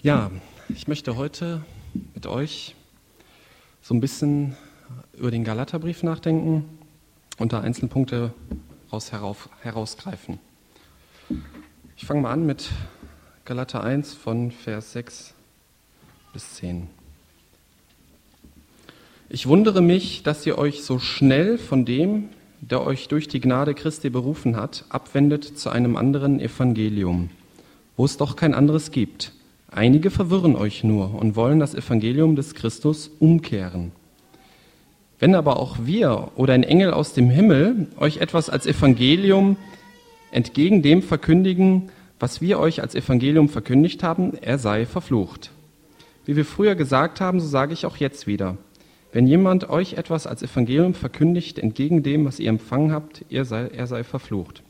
Ja, ich möchte heute mit euch so ein bisschen über den Galaterbrief nachdenken und da einzelne Punkte raus, herauf, herausgreifen. Ich fange mal an mit Galater 1 von Vers 6 bis 10. Ich wundere mich, dass ihr euch so schnell von dem, der euch durch die Gnade Christi berufen hat, abwendet zu einem anderen Evangelium, wo es doch kein anderes gibt. Einige verwirren euch nur und wollen das Evangelium des Christus umkehren. Wenn aber auch wir oder ein Engel aus dem Himmel euch etwas als Evangelium entgegen dem verkündigen, was wir euch als Evangelium verkündigt haben, er sei verflucht. Wie wir früher gesagt haben, so sage ich auch jetzt wieder. Wenn jemand euch etwas als Evangelium verkündigt, entgegen dem, was ihr empfangen habt, er sei, er sei verflucht.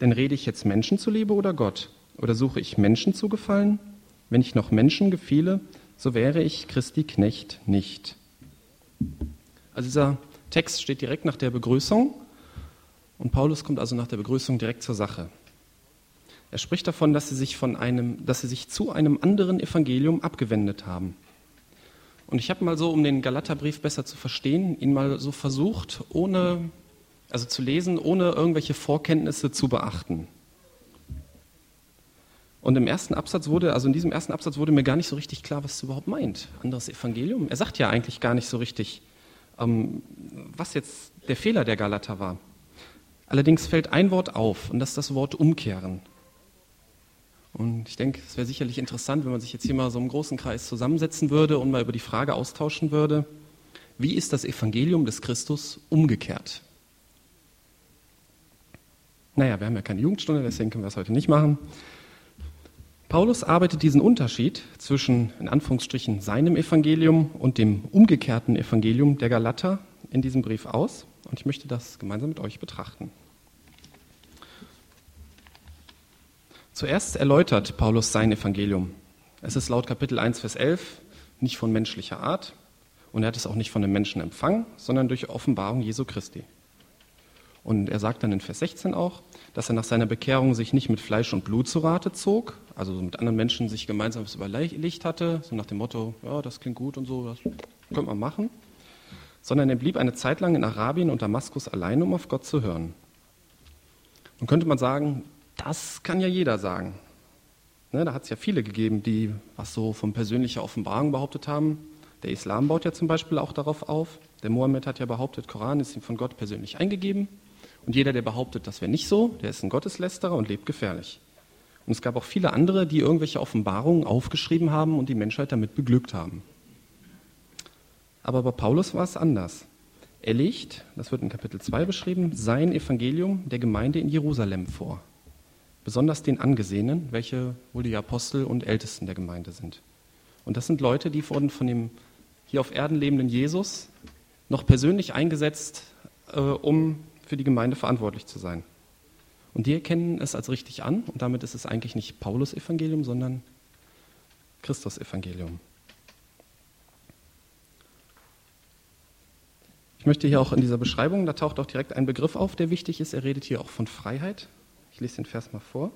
Denn rede ich jetzt Menschen zuliebe oder Gott? Oder suche ich Menschen zu gefallen? Wenn ich noch Menschen gefiele, so wäre ich Christi Knecht nicht. Also dieser Text steht direkt nach der Begrüßung und Paulus kommt also nach der Begrüßung direkt zur Sache. Er spricht davon, dass sie sich, von einem, dass sie sich zu einem anderen Evangelium abgewendet haben. Und ich habe mal so, um den Galaterbrief besser zu verstehen, ihn mal so versucht, ohne, also zu lesen, ohne irgendwelche Vorkenntnisse zu beachten. Und im ersten Absatz wurde, also in diesem ersten Absatz wurde mir gar nicht so richtig klar, was es überhaupt meint. Anderes Evangelium. Er sagt ja eigentlich gar nicht so richtig, ähm, was jetzt der Fehler der Galater war. Allerdings fällt ein Wort auf, und das ist das Wort umkehren. Und ich denke, es wäre sicherlich interessant, wenn man sich jetzt hier mal so im großen Kreis zusammensetzen würde und mal über die Frage austauschen würde, wie ist das Evangelium des Christus umgekehrt? Naja, wir haben ja keine Jugendstunde, deswegen können wir das heute nicht machen. Paulus arbeitet diesen Unterschied zwischen, in Anführungsstrichen, seinem Evangelium und dem umgekehrten Evangelium der Galater in diesem Brief aus. Und ich möchte das gemeinsam mit euch betrachten. Zuerst erläutert Paulus sein Evangelium. Es ist laut Kapitel 1, Vers 11 nicht von menschlicher Art und er hat es auch nicht von den Menschen empfangen, sondern durch Offenbarung Jesu Christi. Und er sagt dann in Vers 16 auch, dass er nach seiner Bekehrung sich nicht mit Fleisch und Blut zu Rate zog, also mit anderen Menschen sich gemeinsam überlegt hatte, so nach dem Motto, ja, das klingt gut und so, das könnte man machen, sondern er blieb eine Zeit lang in Arabien und Damaskus allein, um auf Gott zu hören. Nun könnte man sagen, das kann ja jeder sagen. Ne, da hat es ja viele gegeben, die was so von persönlicher Offenbarung behauptet haben. Der Islam baut ja zum Beispiel auch darauf auf. Der Mohammed hat ja behauptet, Koran ist ihm von Gott persönlich eingegeben. Und jeder, der behauptet, das wäre nicht so, der ist ein Gotteslästerer und lebt gefährlich. Und es gab auch viele andere, die irgendwelche Offenbarungen aufgeschrieben haben und die Menschheit damit beglückt haben. Aber bei Paulus war es anders. Er legt, das wird in Kapitel 2 beschrieben, sein Evangelium der Gemeinde in Jerusalem vor. Besonders den Angesehenen, welche wohl die Apostel und Ältesten der Gemeinde sind. Und das sind Leute, die wurden von dem hier auf Erden lebenden Jesus noch persönlich eingesetzt, äh, um für die Gemeinde verantwortlich zu sein. Und die erkennen es als richtig an und damit ist es eigentlich nicht Paulus Evangelium, sondern Christus Evangelium. Ich möchte hier auch in dieser Beschreibung, da taucht auch direkt ein Begriff auf, der wichtig ist. Er redet hier auch von Freiheit. Ich lese den Vers mal vor.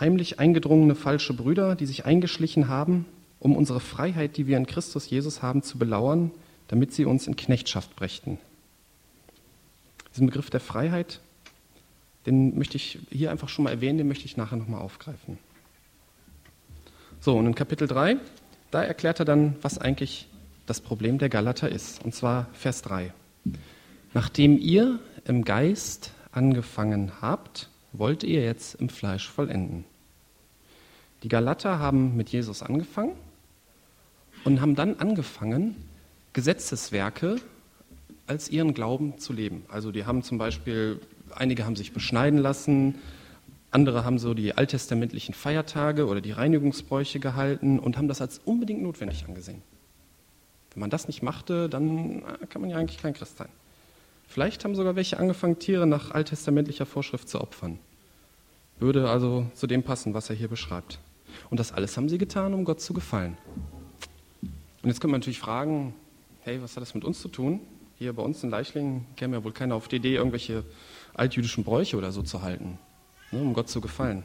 Heimlich eingedrungene falsche Brüder, die sich eingeschlichen haben, um unsere Freiheit, die wir in Christus Jesus haben, zu belauern, damit sie uns in Knechtschaft brächten. Diesen Begriff der Freiheit, den möchte ich hier einfach schon mal erwähnen, den möchte ich nachher nochmal aufgreifen. So, und in Kapitel 3, da erklärt er dann, was eigentlich das Problem der Galater ist. Und zwar Vers 3. Nachdem ihr im Geist angefangen habt, wollt ihr jetzt im Fleisch vollenden. Die Galater haben mit Jesus angefangen und haben dann angefangen, Gesetzeswerke als ihren Glauben zu leben. Also die haben zum Beispiel, einige haben sich beschneiden lassen, andere haben so die alttestamentlichen Feiertage oder die Reinigungsbräuche gehalten und haben das als unbedingt notwendig angesehen. Wenn man das nicht machte, dann kann man ja eigentlich kein Christ sein. Vielleicht haben sogar welche angefangen, Tiere nach alttestamentlicher Vorschrift zu opfern. Würde also zu dem passen, was er hier beschreibt. Und das alles haben sie getan, um Gott zu gefallen. Und jetzt könnte man natürlich fragen, hey, was hat das mit uns zu tun? Hier bei uns in Leichlingen käme ja wohl keiner auf die Idee, irgendwelche altjüdischen Bräuche oder so zu halten, ne, um Gott zu gefallen.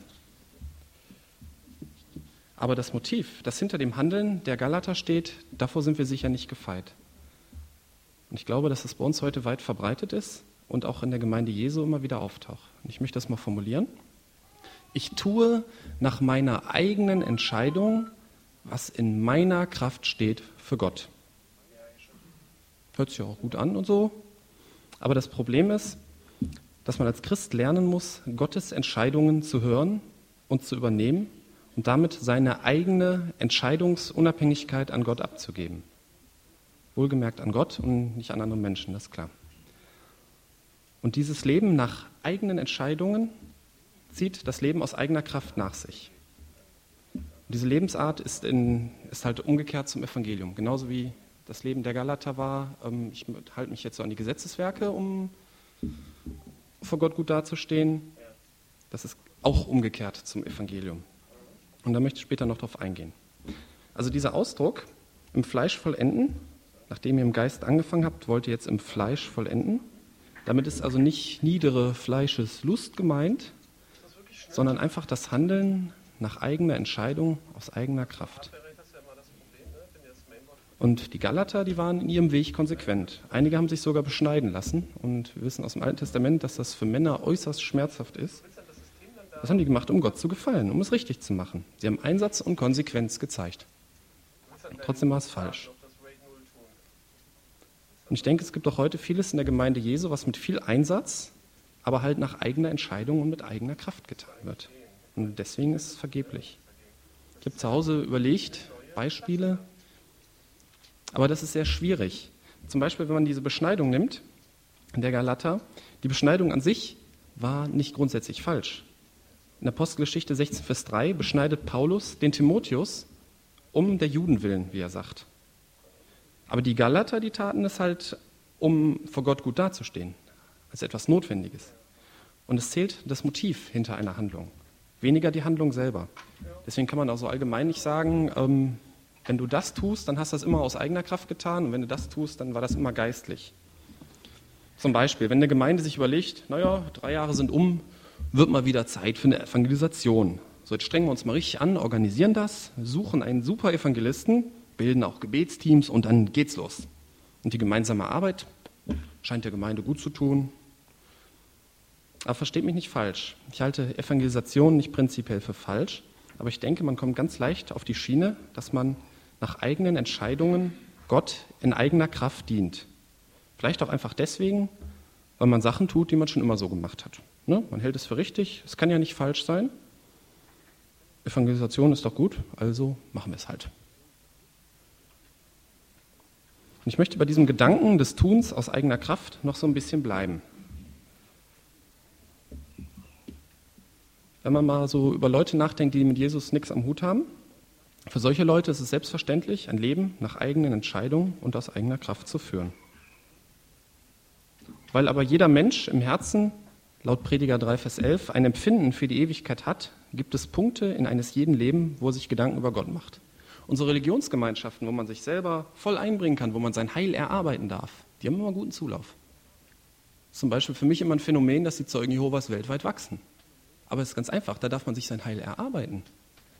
Aber das Motiv, das hinter dem Handeln der Galater steht, davor sind wir sicher nicht gefeit. Und ich glaube, dass es bei uns heute weit verbreitet ist und auch in der Gemeinde Jesu immer wieder auftaucht. Und ich möchte das mal formulieren. Ich tue nach meiner eigenen Entscheidung, was in meiner Kraft steht für Gott. Hört sich auch gut an und so. Aber das Problem ist, dass man als Christ lernen muss, Gottes Entscheidungen zu hören und zu übernehmen und damit seine eigene Entscheidungsunabhängigkeit an Gott abzugeben. Wohlgemerkt an Gott und nicht an andere Menschen, das ist klar. Und dieses Leben nach eigenen Entscheidungen zieht das Leben aus eigener Kraft nach sich. Und diese Lebensart ist, in, ist halt umgekehrt zum Evangelium, genauso wie das Leben der Galater war. Ähm, ich halte mich jetzt so an die Gesetzeswerke, um vor Gott gut dazustehen. Das ist auch umgekehrt zum Evangelium. Und da möchte ich später noch darauf eingehen. Also dieser Ausdruck, im Fleisch vollenden, nachdem ihr im Geist angefangen habt, wollt ihr jetzt im Fleisch vollenden. Damit ist also nicht niedere Fleischeslust gemeint, sondern einfach das Handeln nach eigener Entscheidung aus eigener Kraft. Und die Galater, die waren in ihrem Weg konsequent. Einige haben sich sogar beschneiden lassen und wir wissen aus dem Alten Testament, dass das für Männer äußerst schmerzhaft ist. Was haben die gemacht, um Gott zu gefallen, um es richtig zu machen? Sie haben Einsatz und Konsequenz gezeigt. Trotzdem war es falsch. Und ich denke, es gibt auch heute vieles in der Gemeinde Jesu, was mit viel Einsatz, aber halt nach eigener Entscheidung und mit eigener Kraft getan wird. Und deswegen ist es vergeblich. Ich habe zu Hause überlegt, Beispiele, aber das ist sehr schwierig. Zum Beispiel, wenn man diese Beschneidung nimmt, der Galater, die Beschneidung an sich war nicht grundsätzlich falsch. In Apostelgeschichte 16, Vers 3 beschneidet Paulus den Timotheus um der Juden willen, wie er sagt. Aber die Galater, die taten es halt, um vor Gott gut dazustehen, als etwas Notwendiges. Und es zählt das Motiv hinter einer Handlung, weniger die Handlung selber. Deswegen kann man auch so allgemein nicht sagen, ähm, wenn du das tust, dann hast du das immer aus eigener Kraft getan und wenn du das tust, dann war das immer geistlich. Zum Beispiel, wenn eine Gemeinde sich überlegt, naja, drei Jahre sind um, wird mal wieder Zeit für eine Evangelisation. So, jetzt strengen wir uns mal richtig an, organisieren das, suchen einen super Evangelisten, bilden auch Gebetsteams und dann geht's los. Und die gemeinsame Arbeit scheint der Gemeinde gut zu tun. Aber versteht mich nicht falsch. Ich halte Evangelisation nicht prinzipiell für falsch, aber ich denke, man kommt ganz leicht auf die Schiene, dass man nach eigenen Entscheidungen Gott in eigener Kraft dient. Vielleicht auch einfach deswegen, weil man Sachen tut, die man schon immer so gemacht hat. Ne? Man hält es für richtig, es kann ja nicht falsch sein. Evangelisation ist doch gut, also machen wir es halt. Und ich möchte bei diesem Gedanken des Tuns aus eigener Kraft noch so ein bisschen bleiben. Wenn man mal so über Leute nachdenkt, die mit Jesus nichts am Hut haben, für solche Leute ist es selbstverständlich, ein Leben nach eigenen Entscheidungen und aus eigener Kraft zu führen. Weil aber jeder Mensch im Herzen, laut Prediger 3, Vers 11, ein Empfinden für die Ewigkeit hat, gibt es Punkte in eines jeden Leben, wo er sich Gedanken über Gott macht. Unsere Religionsgemeinschaften, wo man sich selber voll einbringen kann, wo man sein Heil erarbeiten darf, die haben immer guten Zulauf. Zum Beispiel für mich immer ein Phänomen, dass die Zeugen Jehovas weltweit wachsen. Aber es ist ganz einfach, da darf man sich sein Heil erarbeiten.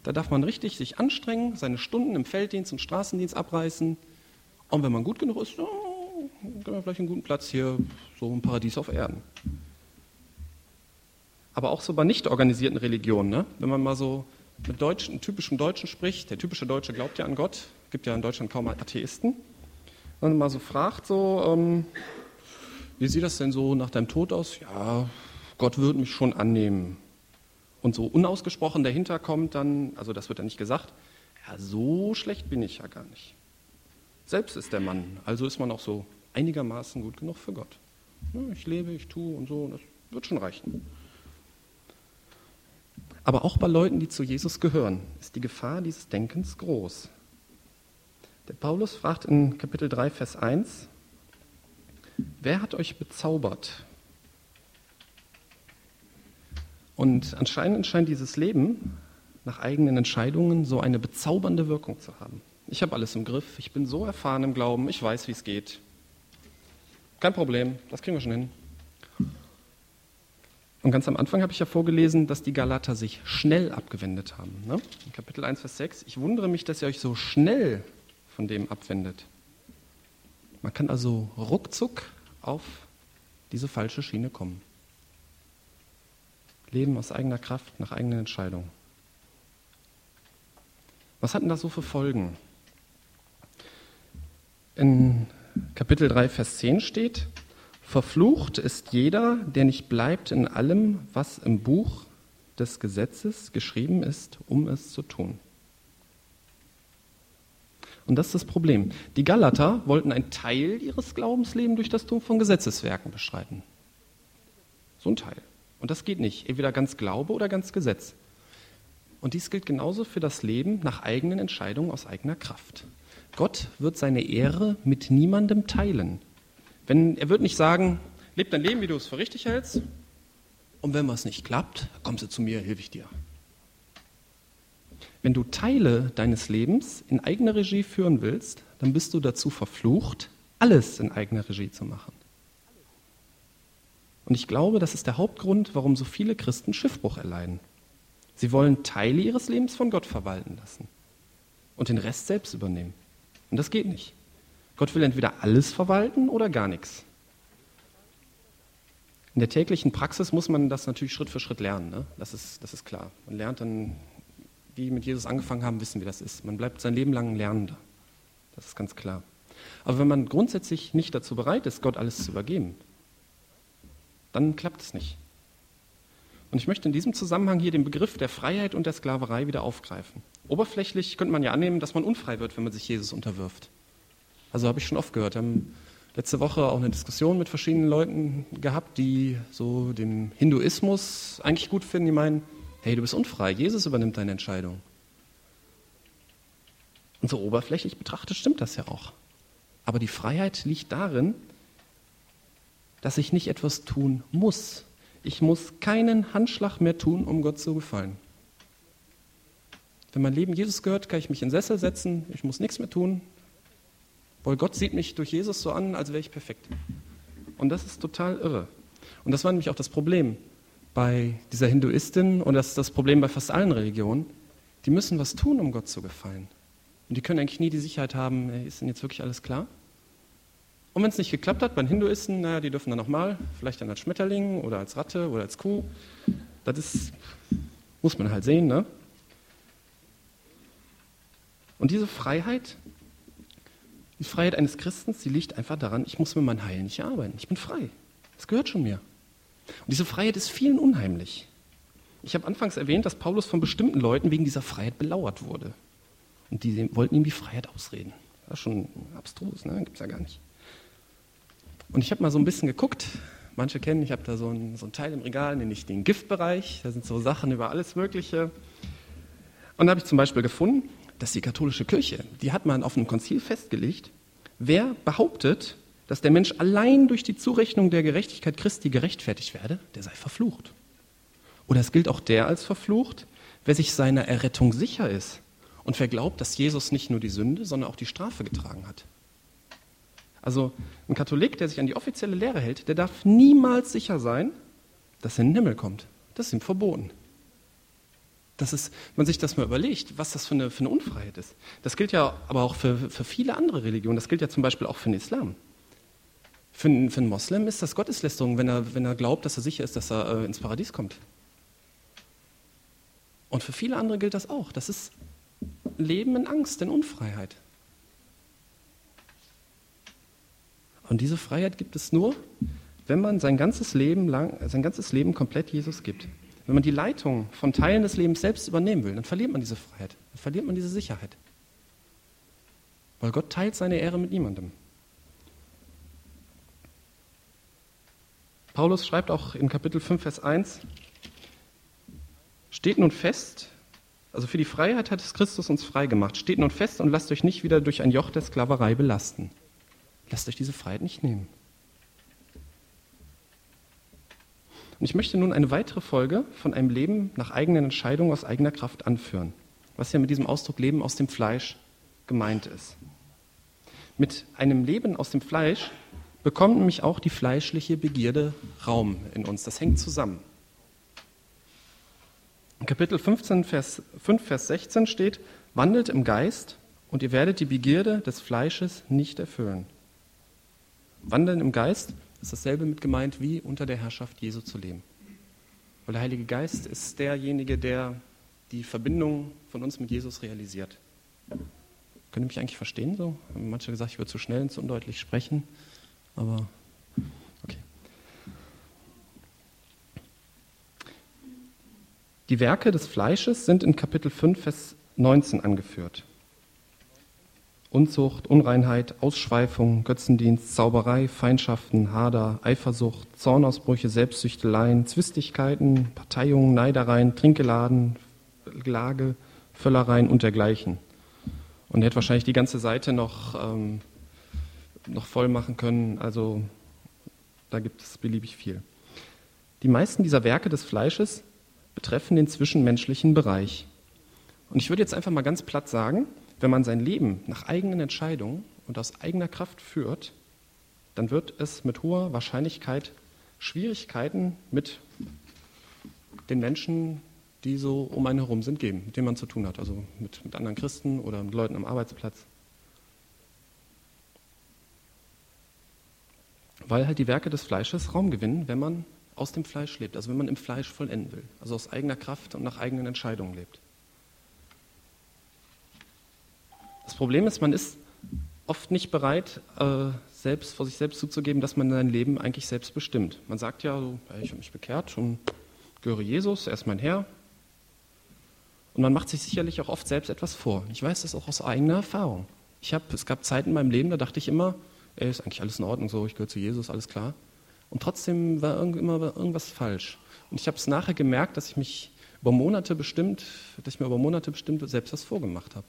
Da darf man richtig sich anstrengen, seine Stunden im Felddienst und Straßendienst abreißen. Und wenn man gut genug ist, oh, kann man vielleicht einen guten Platz hier, so ein Paradies auf Erden. Aber auch so bei nicht organisierten Religionen, ne? wenn man mal so mit Deutschen, typischen Deutschen spricht, der typische Deutsche glaubt ja an Gott, gibt ja in Deutschland kaum Atheisten, und mal so fragt, so, ähm, wie sieht das denn so nach deinem Tod aus? Ja, Gott wird mich schon annehmen und so unausgesprochen dahinter kommt dann, also das wird dann nicht gesagt, ja, so schlecht bin ich ja gar nicht. Selbst ist der Mann, also ist man auch so einigermaßen gut genug für Gott. Ich lebe, ich tue und so, das wird schon reichen. Aber auch bei Leuten, die zu Jesus gehören, ist die Gefahr dieses Denkens groß. Der Paulus fragt in Kapitel 3, Vers 1, wer hat euch bezaubert? Und anscheinend scheint dieses Leben nach eigenen Entscheidungen so eine bezaubernde Wirkung zu haben. Ich habe alles im Griff, ich bin so erfahren im Glauben, ich weiß, wie es geht. Kein Problem, das kriegen wir schon hin. Und ganz am Anfang habe ich ja vorgelesen, dass die Galater sich schnell abgewendet haben. Ne? In Kapitel 1, Vers 6. Ich wundere mich, dass ihr euch so schnell von dem abwendet. Man kann also ruckzuck auf diese falsche Schiene kommen. Leben aus eigener Kraft, nach eigenen Entscheidungen. Was hat denn das so für Folgen? In Kapitel 3, Vers 10 steht, Verflucht ist jeder, der nicht bleibt in allem, was im Buch des Gesetzes geschrieben ist, um es zu tun. Und das ist das Problem. Die Galater wollten einen Teil ihres Glaubenslebens durch das Tun von Gesetzeswerken beschreiten. So ein Teil. Und das geht nicht. Entweder ganz Glaube oder ganz Gesetz. Und dies gilt genauso für das Leben nach eigenen Entscheidungen aus eigener Kraft. Gott wird seine Ehre mit niemandem teilen. Wenn, er wird nicht sagen, leb dein Leben, wie du es für richtig hältst. Und wenn was nicht klappt, kommst du zu mir, helfe ich dir. Wenn du Teile deines Lebens in eigener Regie führen willst, dann bist du dazu verflucht, alles in eigener Regie zu machen. Und ich glaube, das ist der Hauptgrund, warum so viele Christen Schiffbruch erleiden. Sie wollen Teile ihres Lebens von Gott verwalten lassen und den Rest selbst übernehmen. Und das geht nicht. Gott will entweder alles verwalten oder gar nichts. In der täglichen Praxis muss man das natürlich Schritt für Schritt lernen. Ne? Das, ist, das ist klar. Man lernt dann, die mit Jesus angefangen haben, wissen, wie das ist. Man bleibt sein Leben lang ein Lernender. Das ist ganz klar. Aber wenn man grundsätzlich nicht dazu bereit ist, Gott alles zu übergeben, dann klappt es nicht. Und ich möchte in diesem Zusammenhang hier den Begriff der Freiheit und der Sklaverei wieder aufgreifen. Oberflächlich könnte man ja annehmen, dass man unfrei wird, wenn man sich Jesus unterwirft. Also habe ich schon oft gehört. Wir haben letzte Woche auch eine Diskussion mit verschiedenen Leuten gehabt, die so den Hinduismus eigentlich gut finden. Die meinen, hey, du bist unfrei, Jesus übernimmt deine Entscheidung. Und so oberflächlich betrachtet stimmt das ja auch. Aber die Freiheit liegt darin, dass ich nicht etwas tun muss. Ich muss keinen Handschlag mehr tun, um Gott zu gefallen. Wenn mein Leben Jesus gehört, kann ich mich in den Sessel setzen, ich muss nichts mehr tun, weil Gott sieht mich durch Jesus so an, als wäre ich perfekt. Und das ist total irre. Und das war nämlich auch das Problem bei dieser Hinduistin und das ist das Problem bei fast allen Religionen. Die müssen was tun, um Gott zu gefallen. Und die können eigentlich nie die Sicherheit haben, ist denn jetzt wirklich alles klar? Und wenn es nicht geklappt hat, bei den Hinduisten, naja, die dürfen dann nochmal, vielleicht dann als Schmetterling oder als Ratte oder als Kuh. Das ist, muss man halt sehen, ne? Und diese Freiheit, die Freiheit eines Christens, die liegt einfach daran, ich muss mit meinem Heil nicht arbeiten. Ich bin frei. Das gehört schon mir. Und diese Freiheit ist vielen unheimlich. Ich habe anfangs erwähnt, dass Paulus von bestimmten Leuten wegen dieser Freiheit belauert wurde. Und die wollten ihm die Freiheit ausreden. Das ist schon abstrus, ne? Gibt es ja gar nicht. Und ich habe mal so ein bisschen geguckt. Manche kennen, ich habe da so ein, so Teil im Regal, nenne ich den Giftbereich. Da sind so Sachen über alles Mögliche. Und da habe ich zum Beispiel gefunden, dass die katholische Kirche, die hat man auf einem Konzil festgelegt, wer behauptet, dass der Mensch allein durch die Zurechnung der Gerechtigkeit Christi gerechtfertigt werde, der sei verflucht. Oder es gilt auch der als verflucht, wer sich seiner Errettung sicher ist und wer glaubt, dass Jesus nicht nur die Sünde, sondern auch die Strafe getragen hat. Also ein Katholik, der sich an die offizielle Lehre hält, der darf niemals sicher sein, dass er in den Himmel kommt. Das ist ihm verboten. Das ist, man sich das mal überlegt, was das für eine, für eine Unfreiheit ist. Das gilt ja aber auch für, für viele andere Religionen. Das gilt ja zum Beispiel auch für den Islam. Für, einen, für einen Moslem ist das Gotteslästerung, wenn er, wenn er glaubt, dass er sicher ist, dass er äh, ins Paradies kommt. Und für viele andere gilt das auch. Das ist Leben in Angst, in Unfreiheit. Und diese Freiheit gibt es nur, wenn man sein ganzes Leben lang, sein ganzes Leben komplett Jesus gibt. Wenn man die Leitung von Teilen des Lebens selbst übernehmen will, dann verliert man diese Freiheit, dann verliert man diese Sicherheit. Weil Gott teilt seine Ehre mit niemandem. Paulus schreibt auch in Kapitel 5, Vers 1, steht nun fest, also für die Freiheit hat es Christus uns frei gemacht, steht nun fest und lasst euch nicht wieder durch ein Joch der Sklaverei belasten. Lasst euch diese Freiheit nicht nehmen. Und ich möchte nun eine weitere Folge von einem Leben nach eigenen Entscheidungen aus eigener Kraft anführen, was ja mit diesem Ausdruck Leben aus dem Fleisch gemeint ist. Mit einem Leben aus dem Fleisch bekommt nämlich auch die fleischliche Begierde Raum in uns. Das hängt zusammen. In Kapitel 15, Vers 5, Vers 16 steht, wandelt im Geist und ihr werdet die Begierde des Fleisches nicht erfüllen. Wandeln im Geist ist dasselbe mit gemeint, wie unter der Herrschaft Jesu zu leben. Weil der Heilige Geist ist derjenige, der die Verbindung von uns mit Jesus realisiert. Könnt ihr mich eigentlich verstehen so? Haben manche gesagt, ich würde zu schnell und zu undeutlich sprechen, aber okay. Die Werke des Fleisches sind in Kapitel 5, Vers 19 angeführt. Unzucht, Unreinheit, Ausschweifung, Götzendienst, Zauberei, Feindschaften, Hader, Eifersucht, Zornausbrüche, Selbstsüchteleien, Zwistigkeiten, Parteiungen, Neidereien, Trinkgeladen, Lage, Völlereien und dergleichen. Und er hätte wahrscheinlich die ganze Seite noch, ähm, noch voll machen können. Also da gibt es beliebig viel. Die meisten dieser Werke des Fleisches betreffen den zwischenmenschlichen Bereich. Und ich würde jetzt einfach mal ganz platt sagen, wenn man sein Leben nach eigenen Entscheidungen und aus eigener Kraft führt, dann wird es mit hoher Wahrscheinlichkeit Schwierigkeiten mit den Menschen, die so um einen herum sind, geben, mit denen man zu tun hat, also mit, mit anderen Christen oder mit Leuten am Arbeitsplatz. Weil halt die Werke des Fleisches Raum gewinnen, wenn man aus dem Fleisch lebt, also wenn man im Fleisch vollenden will, also aus eigener Kraft und nach eigenen Entscheidungen lebt. Das Problem ist, man ist oft nicht bereit, äh, selbst vor sich selbst zuzugeben, dass man sein Leben eigentlich selbst bestimmt. Man sagt ja, so, ich habe mich bekehrt und gehöre Jesus, er ist mein Herr. Und man macht sich sicherlich auch oft selbst etwas vor. Ich weiß das auch aus eigener Erfahrung. Ich hab, es gab Zeiten in meinem Leben, da dachte ich immer, ey, ist eigentlich alles in Ordnung so, ich gehöre zu Jesus, alles klar. Und trotzdem war immer irgendwas falsch. Und ich habe es nachher gemerkt, dass ich mich über Monate bestimmt, dass ich mir über Monate bestimmt selbst was vorgemacht habe.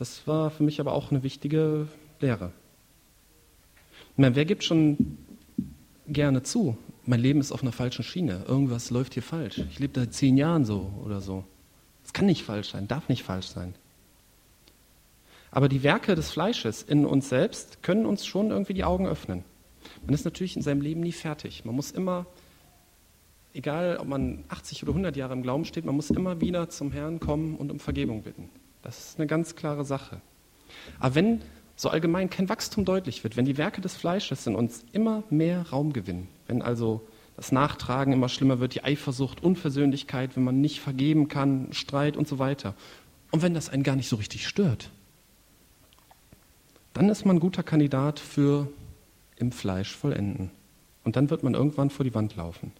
Das war für mich aber auch eine wichtige Lehre. Meine, wer gibt schon gerne zu, mein Leben ist auf einer falschen Schiene, irgendwas läuft hier falsch. Ich lebe seit zehn Jahren so oder so. Es kann nicht falsch sein, darf nicht falsch sein. Aber die Werke des Fleisches in uns selbst können uns schon irgendwie die Augen öffnen. Man ist natürlich in seinem Leben nie fertig. Man muss immer, egal ob man 80 oder 100 Jahre im Glauben steht, man muss immer wieder zum Herrn kommen und um Vergebung bitten. Das ist eine ganz klare Sache. Aber wenn so allgemein kein Wachstum deutlich wird, wenn die Werke des Fleisches in uns immer mehr Raum gewinnen, wenn also das Nachtragen immer schlimmer wird, die Eifersucht, Unversöhnlichkeit, wenn man nicht vergeben kann, Streit und so weiter, und wenn das einen gar nicht so richtig stört, dann ist man ein guter Kandidat für im Fleisch vollenden. Und dann wird man irgendwann vor die Wand laufen.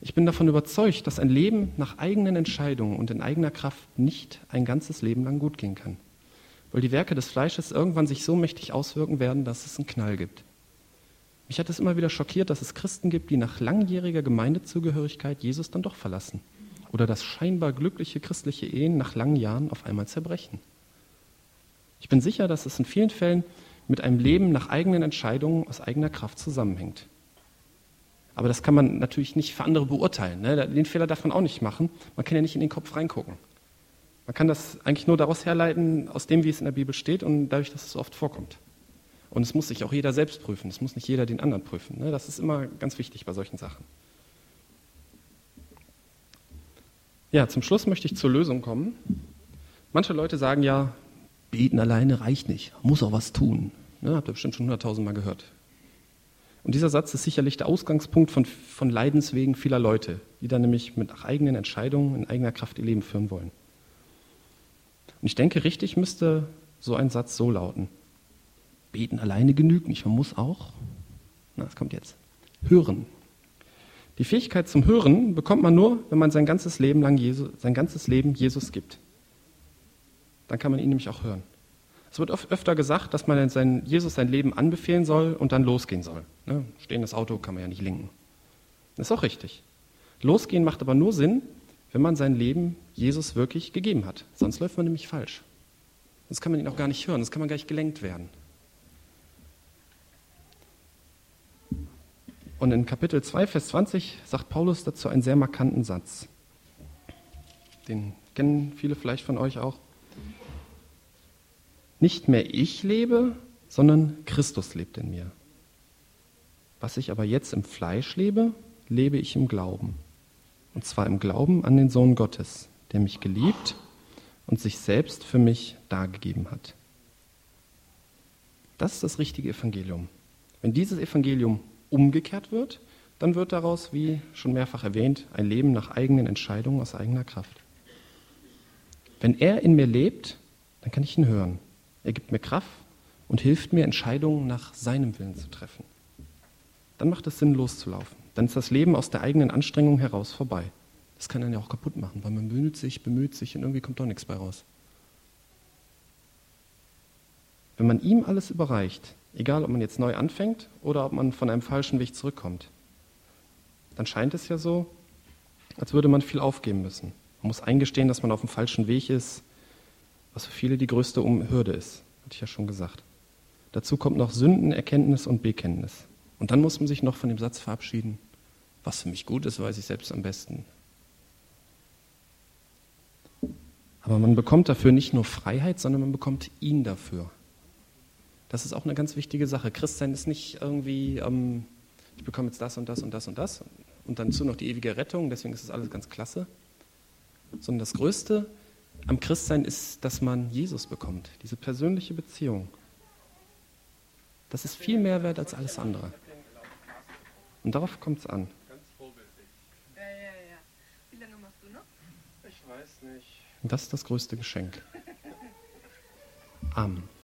Ich bin davon überzeugt, dass ein Leben nach eigenen Entscheidungen und in eigener Kraft nicht ein ganzes Leben lang gut gehen kann. Weil die Werke des Fleisches irgendwann sich so mächtig auswirken werden, dass es einen Knall gibt. Mich hat es immer wieder schockiert, dass es Christen gibt, die nach langjähriger Gemeindezugehörigkeit Jesus dann doch verlassen. Oder dass scheinbar glückliche christliche Ehen nach langen Jahren auf einmal zerbrechen. Ich bin sicher, dass es in vielen Fällen mit einem Leben nach eigenen Entscheidungen aus eigener Kraft zusammenhängt. Aber das kann man natürlich nicht für andere beurteilen. Ne? Den Fehler darf man auch nicht machen. Man kann ja nicht in den Kopf reingucken. Man kann das eigentlich nur daraus herleiten, aus dem, wie es in der Bibel steht und dadurch, dass es so oft vorkommt. Und es muss sich auch jeder selbst prüfen. Es muss nicht jeder den anderen prüfen. Ne? Das ist immer ganz wichtig bei solchen Sachen. Ja, zum Schluss möchte ich zur Lösung kommen. Manche Leute sagen ja, beten alleine reicht nicht, muss auch was tun. Ne? Habt ihr bestimmt schon hunderttausend Mal gehört. Und dieser Satz ist sicherlich der Ausgangspunkt von, von Leidenswegen vieler Leute, die dann nämlich mit eigenen Entscheidungen in eigener Kraft ihr Leben führen wollen. Und ich denke, richtig müsste so ein Satz so lauten. Beten alleine genügt nicht, man muss auch, na, das kommt jetzt, hören. Die Fähigkeit zum Hören bekommt man nur, wenn man sein ganzes Leben lang Jesus, sein ganzes Leben Jesus gibt. Dann kann man ihn nämlich auch hören. Es wird öfter gesagt, dass man sein, Jesus sein Leben anbefehlen soll und dann losgehen soll. Ne? Stehendes Auto kann man ja nicht lenken. Das ist auch richtig. Losgehen macht aber nur Sinn, wenn man sein Leben Jesus wirklich gegeben hat. Sonst läuft man nämlich falsch. Sonst kann man ihn auch gar nicht hören, sonst kann man gar nicht gelenkt werden. Und in Kapitel 2, Vers 20 sagt Paulus dazu einen sehr markanten Satz. Den kennen viele vielleicht von euch auch. Nicht mehr ich lebe, sondern Christus lebt in mir. Was ich aber jetzt im Fleisch lebe, lebe ich im Glauben. Und zwar im Glauben an den Sohn Gottes, der mich geliebt und sich selbst für mich dargegeben hat. Das ist das richtige Evangelium. Wenn dieses Evangelium umgekehrt wird, dann wird daraus, wie schon mehrfach erwähnt, ein Leben nach eigenen Entscheidungen aus eigener Kraft. Wenn er in mir lebt, dann kann ich ihn hören. Er gibt mir Kraft und hilft mir, Entscheidungen nach seinem Willen zu treffen. Dann macht es Sinn, loszulaufen. Dann ist das Leben aus der eigenen Anstrengung heraus vorbei. Das kann dann ja auch kaputt machen, weil man bemüht sich, bemüht sich und irgendwie kommt doch nichts bei raus. Wenn man ihm alles überreicht, egal ob man jetzt neu anfängt oder ob man von einem falschen Weg zurückkommt, dann scheint es ja so, als würde man viel aufgeben müssen. Man muss eingestehen, dass man auf dem falschen Weg ist, was für viele die größte Hürde ist, hatte ich ja schon gesagt. Dazu kommt noch Sündenerkenntnis und Bekenntnis. Und dann muss man sich noch von dem Satz verabschieden, was für mich gut ist, weiß ich selbst am besten. Aber man bekommt dafür nicht nur Freiheit, sondern man bekommt ihn dafür. Das ist auch eine ganz wichtige Sache. Christsein ist nicht irgendwie, ähm, ich bekomme jetzt das und das und das und das und dann zu noch die ewige Rettung, deswegen ist das alles ganz klasse. Sondern das Größte am Christsein ist, dass man Jesus bekommt, diese persönliche Beziehung. Das ist viel mehr wert als alles andere. Und darauf kommt es an. Und das ist das größte Geschenk. Amen.